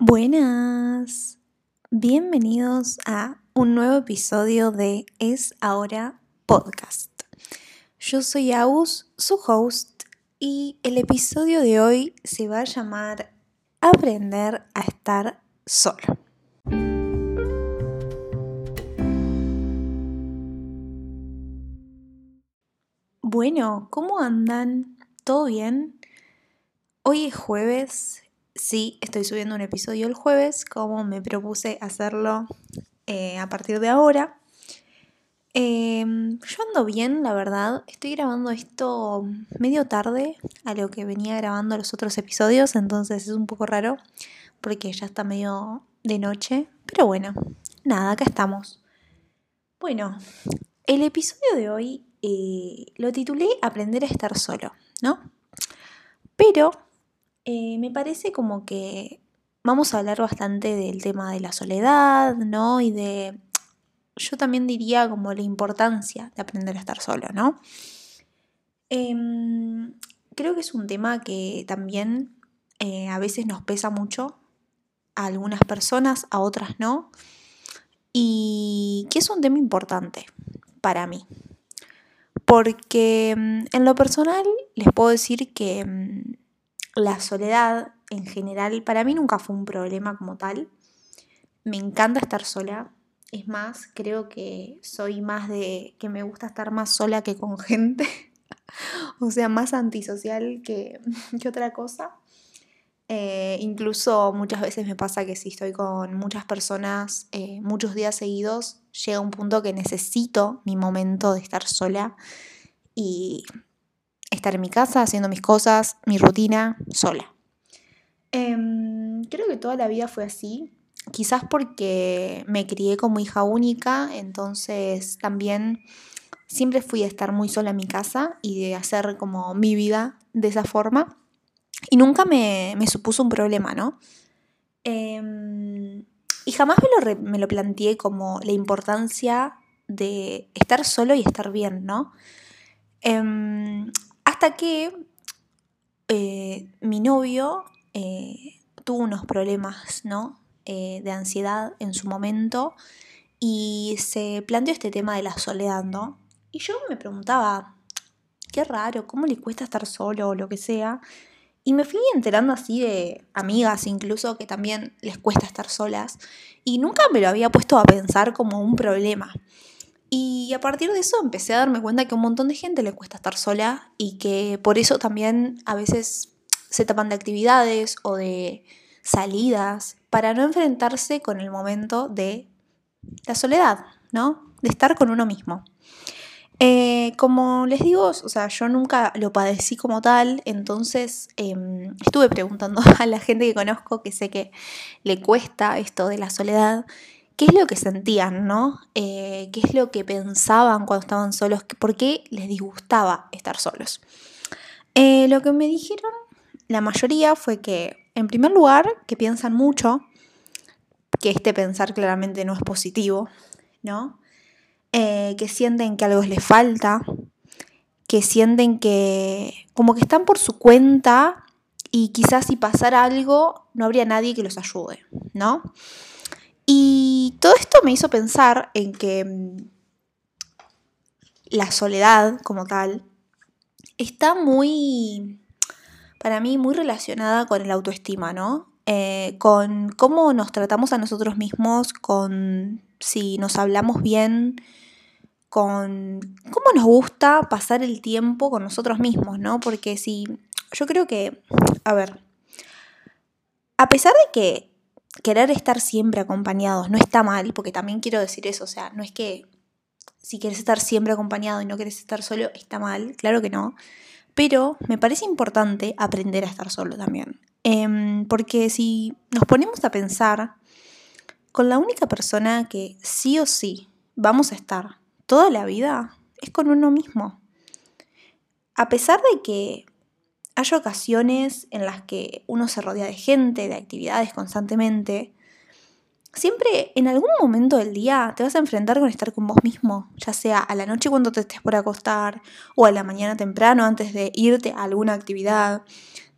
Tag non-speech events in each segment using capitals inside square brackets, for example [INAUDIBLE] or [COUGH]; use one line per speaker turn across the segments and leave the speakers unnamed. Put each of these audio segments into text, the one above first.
Buenas, bienvenidos a un nuevo episodio de Es Ahora Podcast. Yo soy Aus, su host, y el episodio de hoy se va a llamar Aprender a estar solo. Bueno, ¿cómo andan? ¿Todo bien? Hoy es jueves sí, estoy subiendo un episodio el jueves, como me propuse hacerlo eh, a partir de ahora. Em, yo ando bien, la verdad. Estoy grabando esto medio tarde a lo que venía grabando los otros episodios, entonces es un poco raro porque ya está medio de noche. Pero bueno, nada, acá estamos. Bueno, el episodio de hoy eh, lo titulé Aprender a estar solo, ¿no? Pero eh, me parece como que vamos a hablar bastante del tema de la soledad, ¿no? Y de, yo también diría como la importancia de aprender a estar solo, ¿no? Em, creo que es un tema que también eh, a veces nos pesa mucho a algunas personas, a otras no, y que es un tema importante para mí. Porque mm, en lo personal les puedo decir que mm, la soledad en general para mí nunca fue un problema como tal. Me encanta estar sola. Es más, creo que soy más de que me gusta estar más sola que con gente. [LAUGHS] o sea, más antisocial [LAUGHS] que, otra cosa. Eh, incluso muchas veces me pasa que si estoy con muchas personas eh, muchos días seguidos, llega un punto que necesito mi momento de estar sola y estar en mi casa haciendo mis cosas, mi rutina, sola. Em, creo que toda la vida fue así, quizás porque me crié como hija única, entonces también siempre fui a estar muy sola en mi casa y de hacer como mi vida de esa forma. Y nunca me, supuso un problema, ¿no? Em, y jamás me lo, me lo planteé como la importancia de estar solo y estar bien, ¿no? Em, hasta que eh, mi novio eh, tuvo unos problemas, ¿no? Eh, de ansiedad en su momento y se planteó este tema de la soledad, ¿no? Y yo me preguntaba, qué raro, ¿cómo le cuesta estar solo o lo que sea? Y me fui enterando así de amigas incluso que también les cuesta estar solas y nunca me lo había puesto a pensar como un problema. Y a partir de eso empecé a darme cuenta que a un montón de gente le cuesta estar sola y que por eso también a veces se tapan de actividades o de salidas para no enfrentarse con el momento de la soledad, ¿no? De estar con uno mismo. Eh, como les digo, o sea, yo nunca lo padecí como tal, entonces em, estuve preguntando [LAUGHS] a la gente que conozco que sé que le cuesta esto de la soledad qué es lo que sentían, ¿no? Eh, ¿Qué es lo que pensaban cuando estaban solos? ¿Por qué les disgustaba estar solos? Eh, lo que me dijeron la mayoría fue que, en primer lugar, que piensan mucho, que este pensar claramente no es positivo, ¿no? Eh, que sienten que algo les falta, que sienten que como que están por su cuenta y quizás si pasara algo no habría nadie que los ayude, ¿no? Y todo esto me hizo pensar en que mm, la soledad como tal está muy, para mí, muy relacionada con el autoestima, ¿no? Eh, con cómo nos tratamos a nosotros mismos, con si nos hablamos bien, con cómo nos gusta pasar el tiempo con nosotros mismos, ¿no? Porque si yo creo que, a ver, a pesar de que querer estar siempre acompañados no está mal, porque también quiero decir eso, o sea, no es que si quieres estar siempre acompañado y no quieres estar solo, está mal, claro que no, pero me parece importante aprender a estar solo también, em, porque si nos ponemos a pensar, con la única persona que sí o sí vamos a estar toda la vida es con uno mismo. A pesar de que hay ocasiones en las que uno se rodea de gente, de actividades constantemente. Siempre en algún momento del día te vas a enfrentar con estar con vos mismo, ya sea a la noche cuando te estés por acostar o a la mañana temprano antes de irte a alguna actividad.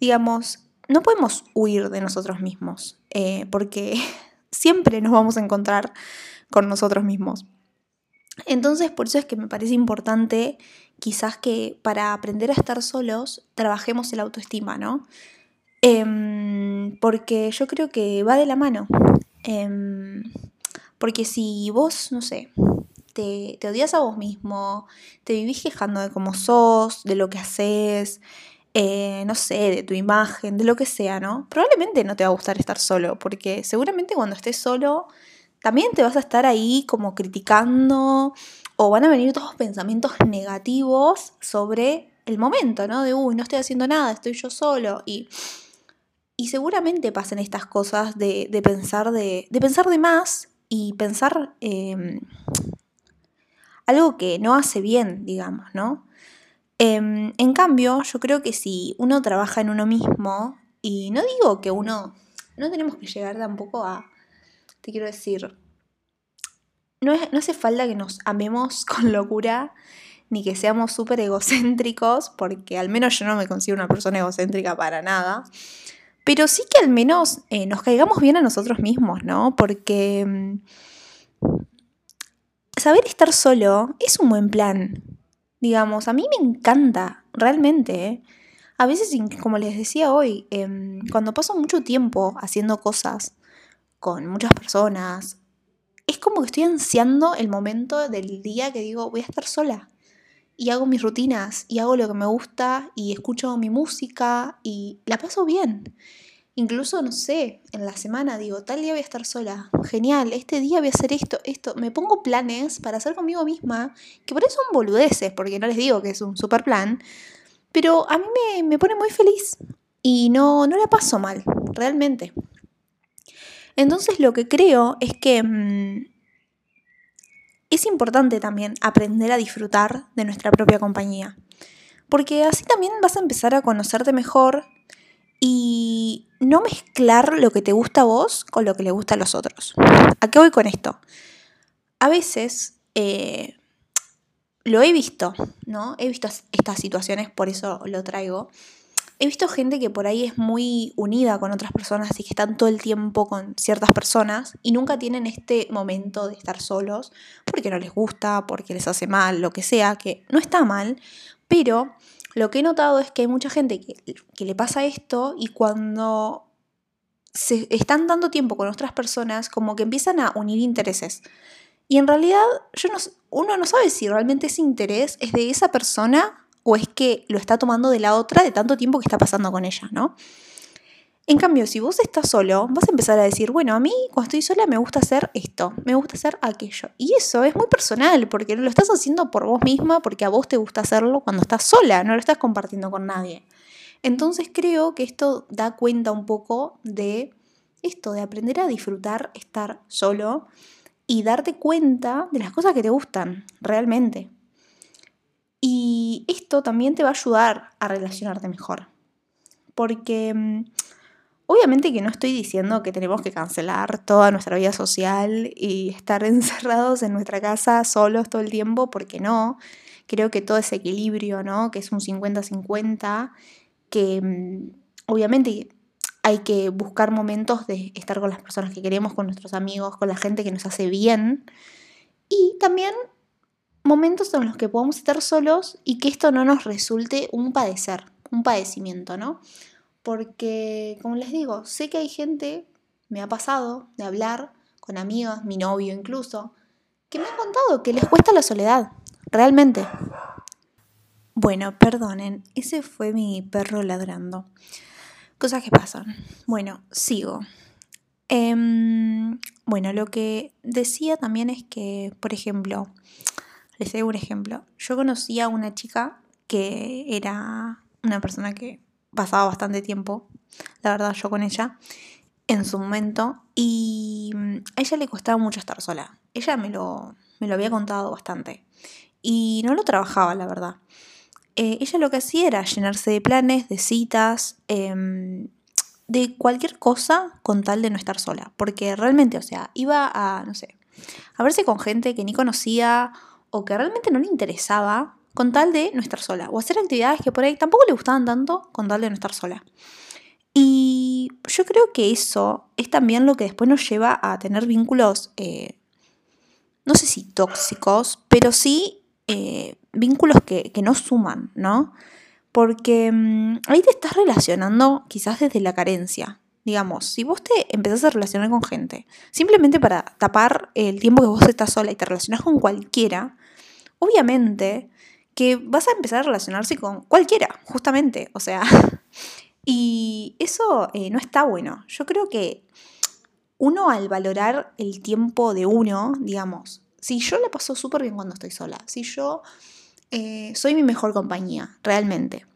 Digamos, no podemos huir de nosotros mismos, eh, porque [LAUGHS] siempre nos vamos a encontrar con nosotros mismos. Entonces, por eso es que me parece importante quizás que para aprender a estar solos trabajemos el autoestima, ¿no? Em, porque yo creo que va de la mano. Em, porque si vos, no sé, te, odias a vos mismo, te vivís quejando de cómo sos, de lo que haces, eh, no sé, de tu imagen, de lo que sea, ¿no? Probablemente no te va a gustar estar solo, porque seguramente cuando estés solo también te vas a estar ahí como criticando o van a venir todos pensamientos negativos sobre el momento, ¿no? De, uy, no estoy haciendo nada, estoy yo solo. Y, y seguramente pasen estas cosas de, de pensar, de, de, pensar de más y pensar eh, algo que no hace bien, digamos, ¿no? Eh, en cambio, yo creo que si uno trabaja en uno mismo, y no digo que uno, no tenemos que llegar tampoco a, te quiero decir, no, no hace falta que nos amemos [LAUGHS] con locura ni que seamos súper egocéntricos, porque al menos yo no me considero una persona egocéntrica para nada. Pero sí que al menos eh, nos caigamos bien a nosotros mismos, ¿no? Porque mm, saber estar solo es un buen plan. Digamos, a mí me encanta, realmente. ¿eh? A veces, como les decía hoy, eh, cuando paso mucho tiempo haciendo cosas con muchas personas, es como que estoy ansiando el momento del día que digo, voy a estar sola. Y hago mis rutinas, y hago lo que me gusta, y escucho mi música, y la paso bien. Incluso, no sé, en la semana digo, tal día voy a estar sola. Genial, este día voy a hacer esto, esto. Me pongo planes para hacer conmigo misma, que por eso son boludeces, porque no les digo que es un super plan. Pero a mí me, me pone muy feliz. Y no, no la paso mal, realmente. Entonces lo que creo es que mmm, es importante también aprender a disfrutar de nuestra propia compañía. Porque así también vas a empezar a conocerte mejor y no mezclar lo que te gusta a vos con lo que le gusta a los otros. ¿A qué voy con esto? A veces eh, lo he visto, ¿no? He visto estas situaciones, por eso lo traigo He visto gente que por ahí es muy unida con otras personas y que están todo el tiempo con ciertas personas y nunca tienen este momento de estar solos porque no les gusta, porque les hace mal, lo que sea, que no está mal, pero lo que he notado es que hay mucha gente que, que le pasa esto y cuando se están dando tiempo con otras personas, como que empiezan a unir intereses. Y en realidad yo no, uno no sabe si realmente ese interés es de esa persona o es que lo está tomando de la otra de tanto tiempo que está pasando con ella, ¿no? En cambio, si vos estás solo, vas a empezar a decir, bueno, a mí cuando estoy sola me gusta hacer esto, me gusta hacer aquello. Y eso es muy personal, porque lo estás haciendo por vos misma, porque a vos te gusta hacerlo cuando estás sola, no lo estás compartiendo con nadie. Entonces creo que esto da cuenta un poco de esto, de aprender a disfrutar estar solo y darte cuenta de las cosas que te gustan realmente. Y esto también te va a ayudar a relacionarte mejor. Porque mm, obviamente que no estoy diciendo que tenemos que cancelar toda nuestra vida social y estar [LAUGHS] encerrados en nuestra casa solos todo el tiempo, porque no. Creo que todo ese equilibrio, ¿no? Que es un 50-50, que mm, obviamente hay que buscar momentos de estar con las personas que queremos, con nuestros amigos, con la gente que nos hace bien. Y también momentos en los que podamos estar solos y que esto no nos resulte un padecer, un padecimiento, ¿no? Porque, como les digo, sé que hay gente, me ha pasado de hablar con amigos, mi novio incluso, que me han contado que les cuesta la soledad, realmente. Bueno, perdonen, ese fue mi perro ladrando. Cosas que pasan. Bueno, sigo. Eh, bueno, lo que decía también es que, por ejemplo, les doy un ejemplo. Yo conocí a una chica que era una persona que pasaba bastante tiempo, la verdad, yo con ella, en su momento, y mm, a ella le costaba mucho estar sola. Ella me lo, me lo había contado bastante. Y no lo trabajaba, la verdad. Eh, ella lo que hacía era llenarse de planes, de citas, eh, de cualquier cosa con tal de no estar sola. Porque realmente, o sea, iba a, no sé, a verse con gente que ni conocía o que realmente no le interesaba con tal de no estar sola, o hacer actividades que por ahí tampoco le gustaban tanto con tal de no estar sola. Y yo creo que eso es también lo que después nos lleva a tener vínculos, eh, no sé si tóxicos, pero sí eh, vínculos que, que, no suman, ¿no? Porque mm, ahí te estás relacionando quizás desde la carencia. Digamos, si vos te empezás a relacionar con gente simplemente para tapar el tiempo que vos estás sola y te relacionás con cualquiera, obviamente que vas a empezar a relacionarse con cualquiera, justamente. O sea, [LAUGHS] y eso eh, no está bueno. Yo creo que uno al valorar el tiempo de uno, digamos, si yo la paso súper bien cuando estoy sola, si yo eh, soy mi mejor compañía, realmente,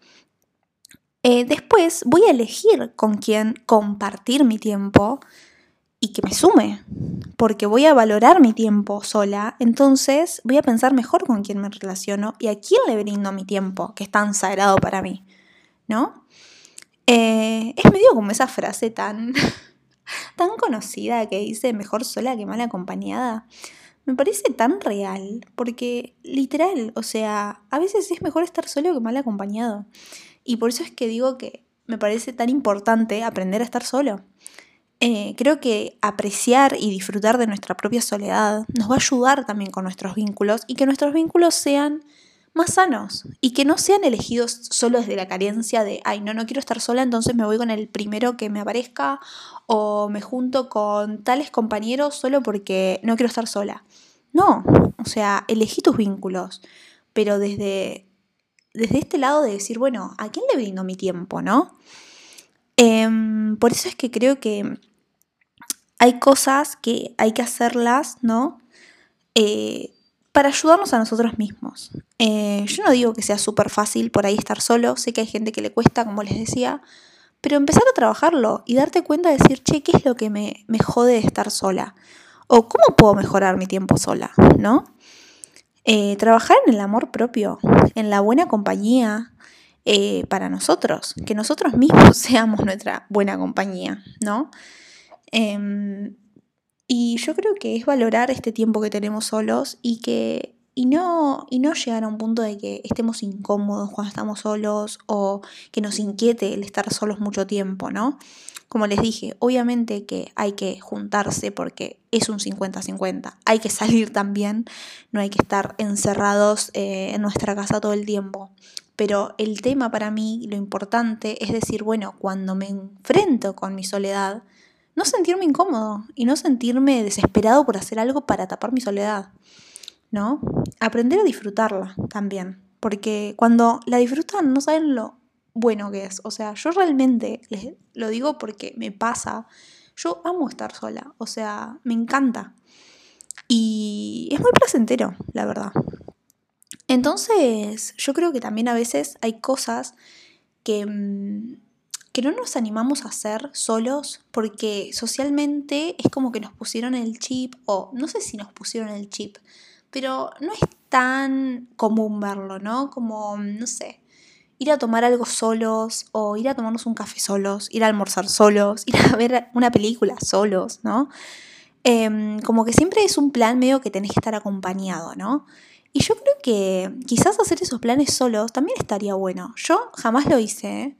eh, después voy a elegir con quién compartir mi tiempo y que me sume, porque voy a valorar mi tiempo sola, entonces voy a pensar mejor con quién me relaciono y a quién le brindo mi tiempo, que es tan sagrado para mí, ¿no? Eh, es medio como esa frase tan, [LAUGHS] tan conocida que dice mejor sola que mal acompañada. Me parece tan real, porque literal, o sea, a veces es mejor estar solo que mal acompañado. Y por eso es que digo que me parece tan importante aprender a estar solo. Eh, creo que apreciar y disfrutar de nuestra propia soledad nos va a ayudar también con nuestros vínculos y que nuestros vínculos sean más sanos y que no sean elegidos solo desde la carencia de, ay, no, no quiero estar sola, entonces me voy con el primero que me aparezca o me junto con tales compañeros solo porque no quiero estar sola. No, o sea, elegí tus vínculos, pero desde desde este lado de decir, bueno, ¿a quién le brindo mi tiempo, no? Em, por eso es que creo que hay cosas que hay que hacerlas, ¿no? Eh, para ayudarnos a nosotros mismos. Eh, yo no digo que sea súper fácil por ahí estar solo, sé que hay gente que le cuesta, como les decía, pero empezar a trabajarlo y darte cuenta de decir, che, ¿qué es lo que me, me jode de estar sola? O cómo puedo mejorar mi tiempo sola, ¿no? Eh, trabajar en el amor propio, en la buena compañía para nosotros, que nosotros mismos [LAUGHS] seamos nuestra buena compañía, ¿no? Em, y yo creo que es valorar este tiempo que tenemos solos y que y no, y no llegar a un punto de que estemos incómodos cuando estamos solos o que nos inquiete el estar solos mucho tiempo, ¿no? Como les dije, obviamente que hay que juntarse porque es un 50-50. Hay que salir también, no hay que estar encerrados eh, en nuestra casa todo el tiempo. Pero el tema para mí, lo importante, es decir, bueno, cuando me enfrento con mi soledad, no sentirme incómodo y no sentirme desesperado por hacer algo para tapar mi soledad, ¿no? Aprender a disfrutarla también, porque cuando la disfrutan no saben lo bueno que es. O sea, yo realmente les lo digo porque me pasa. Yo amo estar sola, o sea, me encanta. Y es muy placentero, la verdad. Entonces, yo creo que también a veces hay cosas que, mm, que no nos animamos a hacer solos porque socialmente es como que nos pusieron el chip, o no sé si nos pusieron el chip, pero no es tan común verlo, ¿no? Como, no sé, ir a tomar algo solos o ir a tomarnos un café solos, ir a almorzar solos, ir a ver una película solos, ¿no? Em, como que siempre es un plan medio que tenés que estar acompañado, ¿no? Y yo creo que quizás hacer esos planes solos también estaría bueno. Yo jamás lo hice. ¿eh?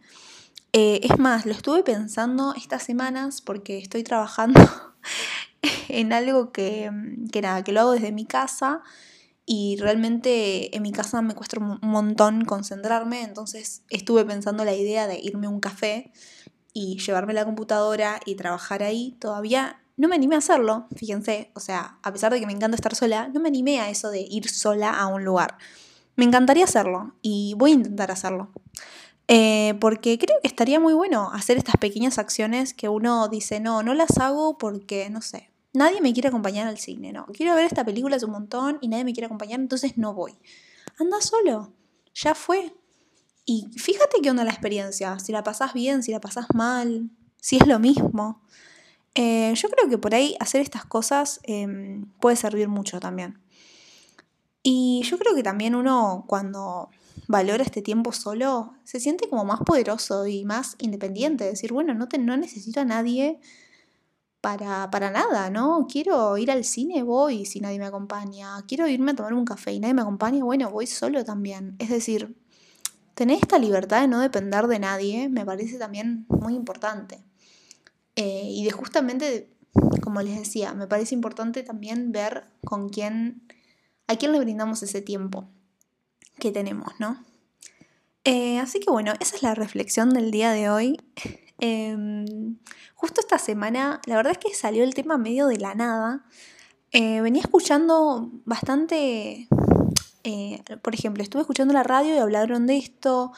Es más, lo estuve pensando estas semanas porque estoy trabajando [LAUGHS] en algo que, que nada, que lo hago desde mi casa y realmente en mi casa me cuesta un montón concentrarme, entonces estuve pensando la idea de irme a un café y llevarme la computadora y trabajar ahí. Todavía no me animé a hacerlo, fíjense, o sea, a pesar de que me encanta estar sola, no me animé a eso de ir sola a un lugar. Me encantaría hacerlo y voy a intentar hacerlo. Eh, porque creo que estaría muy bueno hacer estas pequeñas acciones que uno dice, no, no las hago porque, no sé, Nadie me quiere acompañar al cine, no. Quiero ver esta película hace un montón y nadie me quiere acompañar, entonces no voy. Anda solo, ya fue. Y fíjate qué onda la experiencia, si la pasás bien, si la pasás mal, si es lo mismo. Eh, yo creo que por ahí hacer estas cosas em, puede servir mucho también. Y yo creo que también uno cuando valora este tiempo solo, se siente como más poderoso y más independiente. Decir, bueno, no, te, no necesito a nadie para, para nada, ¿no? Quiero ir al cine, voy si nadie me acompaña. Quiero irme a tomar un café y nadie me acompaña, bueno, voy solo también. Es decir, tener esta libertad de no depender de nadie me parece también muy importante. Eh, y de justamente, como les decía, me parece importante también ver con quién, a quién le brindamos ese tiempo que tenemos, ¿no? Eh, así que bueno, esa es la reflexión del día de hoy. [LAUGHS] Em, justo esta semana, la verdad es que salió el tema medio de la nada. Eh, venía escuchando bastante, eh, por ejemplo, estuve escuchando la radio y hablaron de esto.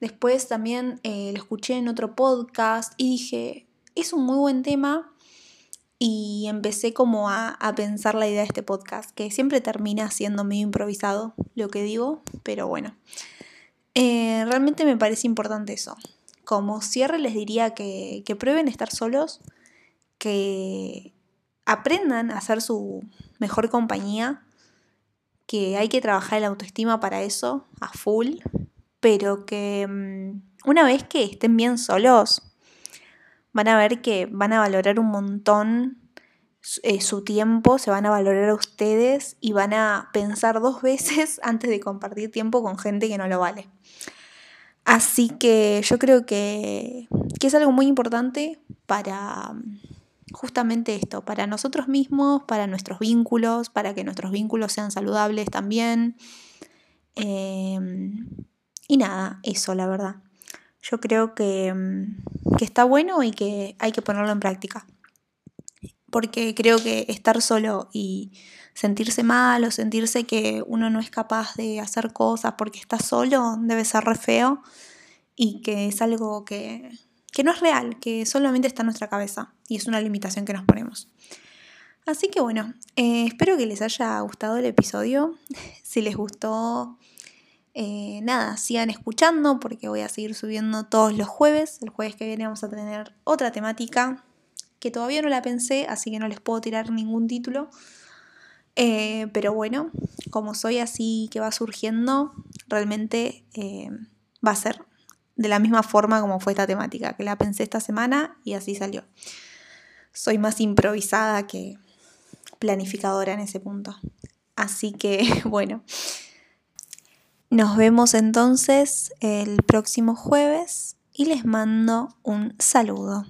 Después también lo escuché en otro podcast y dije, es un muy buen tema. Y empecé como a, a pensar la idea de este podcast, que siempre termina siendo medio improvisado lo que digo, pero bueno. Eh, realmente me parece importante eso. Como cierre les diría que, que prueben estar solos, que aprendan a ser su mejor compañía, que hay que trabajar la autoestima para eso, a full, pero que mm, una vez que estén bien solos, van a ver que van a valorar un montón eh, su tiempo, se van a valorar a ustedes y van a pensar dos [LAUGHS] veces antes de compartir tiempo con gente que no lo vale. Así que yo creo que, es algo muy importante para justamente esto, para nosotros mismos, para nuestros vínculos, para que nuestros vínculos sean saludables también. Em, y nada, eso la verdad. Yo creo que, que está bueno y que hay que ponerlo en práctica. Porque creo que estar solo y sentirse mal o sentirse que uno no es capaz de hacer cosas porque está solo debe ser re feo y que es algo que, no es real, que solamente está en nuestra cabeza y es una limitación que nos ponemos. Así que bueno, eh, espero que les haya gustado el episodio. [LAUGHS] si les gustó, eh, nada, sigan escuchando porque voy a seguir subiendo todos los jueves. El jueves que viene vamos a tener otra temática que todavía no la pensé, así que no les puedo tirar ningún título. Eh, pero bueno, como soy así que va surgiendo, realmente eh, va a ser de la misma forma como fue esta temática, que la pensé esta semana y así salió. Soy más improvisada que planificadora en ese punto. Así que [LAUGHS] bueno, nos vemos entonces el próximo jueves y les mando un saludo.